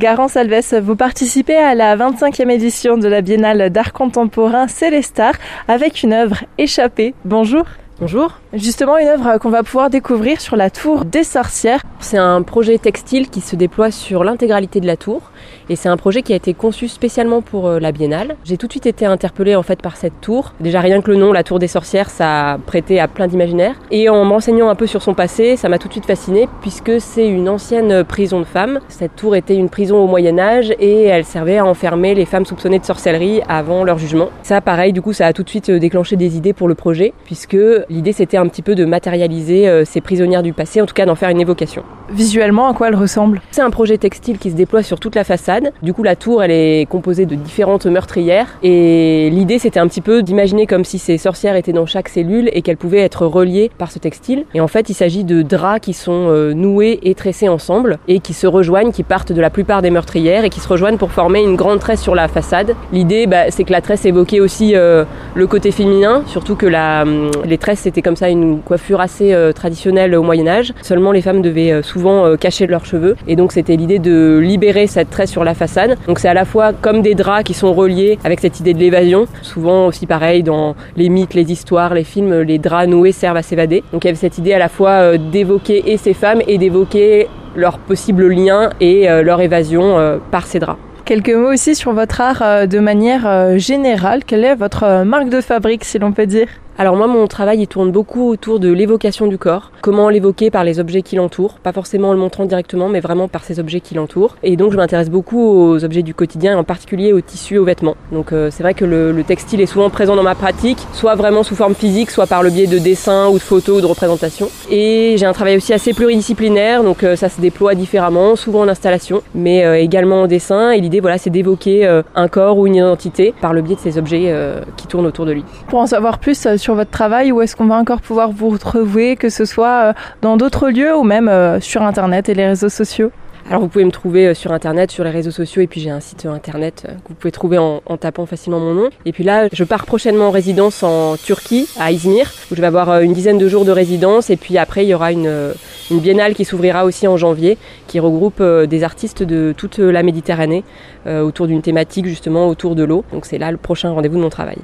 Garance Alves, vous participez à la 25e édition de la Biennale d'art contemporain Célestar avec une œuvre échappée. Bonjour. Bonjour. Justement, une œuvre qu'on va pouvoir découvrir sur la tour des sorcières. C'est un projet textile qui se déploie sur l'intégralité de la tour et c'est un projet qui a été conçu spécialement pour euh, la biennale. J'ai tout de suite été interpellée en fait par cette tour. Déjà rien que le nom, la tour des sorcières, ça prêté à plein d'imaginaires. Et en m'enseignant un peu sur son passé, ça m'a tout de suite fascinée puisque c'est une ancienne prison de femmes. Cette tour était une prison au Moyen Âge et elle servait à enfermer les femmes soupçonnées de sorcellerie avant leur jugement. Ça pareil, du coup ça a tout de suite euh, déclenché des idées pour le projet puisque l'idée c'était un petit peu de matérialiser euh, ces prisonnières du passé, en tout cas d'en faire une évocation. Visuellement, à quoi elle ressemble C'est un projet textile qui se déploie sur toute la façade. Du coup, la tour, elle est composée de différentes meurtrières. Et l'idée, c'était un petit peu d'imaginer comme si ces sorcières étaient dans chaque cellule et qu'elles pouvaient être reliées par ce textile. Et en fait, il s'agit de draps qui sont euh, noués et tressés ensemble et qui se rejoignent, qui partent de la plupart des meurtrières et qui se rejoignent pour former une grande tresse sur la façade. L'idée, bah, c'est que la tresse évoquait aussi euh, le côté féminin, surtout que hum, les tresses, c'était comme ça une coiffure assez euh, traditionnelle au Moyen Âge. Seulement, les femmes devaient cacher leurs cheveux. Et donc, c'était l'idée de libérer cette tresse sur la façade. Donc c'est à la fois comme des draps qui sont reliés avec cette idée de l'évasion. Souvent aussi pareil dans les mythes, les histoires, les films, les draps noués servent à s'évader. Donc il y avait cette idée à la fois euh, d'évoquer et ces femmes et d'évoquer leur possible lien et euh, leur évasion euh, par ces draps. Quelques mots aussi sur votre art de manière générale. Quelle est votre marque de fabrique, si l'on peut dire? Alors moi, mon travail, il tourne beaucoup autour de l'évocation du corps. Comment l'évoquer par les objets qui l'entourent. Pas forcément en le montrant directement, mais vraiment par ces objets qui l'entourent. Et donc, je m'intéresse beaucoup aux objets du quotidien, en particulier aux tissus, aux vêtements. Donc, euh, c'est vrai que le, le, textile est souvent présent dans ma pratique, soit vraiment sous forme physique, soit par le biais de dessins ou de photos ou de représentations. Et j'ai un travail aussi assez pluridisciplinaire, donc euh, ça se déploie différemment, souvent en installation, mais euh, également en dessin. Et l'idée, voilà, c'est d'évoquer un corps ou une identité par le biais de ces objets qui tournent autour de lui. Pour en savoir plus sur votre travail ou est-ce qu'on va encore pouvoir vous retrouver, que ce soit euh, dans d'autres lieux ou même euh, sur Internet et les réseaux sociaux? Alors vous pouvez me trouver euh, sur internet, sur les réseaux sociaux et puis j'ai un site internet que vous pouvez trouver en, tapant facilement mon nom. Et puis là, je pars prochainement en résidence en Turquie, à Izmir, où je vais avoir une dizaine de jours de résidence et puis après il y aura une, une biennale qui s'ouvrira aussi en janvier, qui regroupe des artistes de toute la Méditerranée autour d'une thématique justement autour de l'eau. Donc c'est là le prochain rendez-vous de mon travail.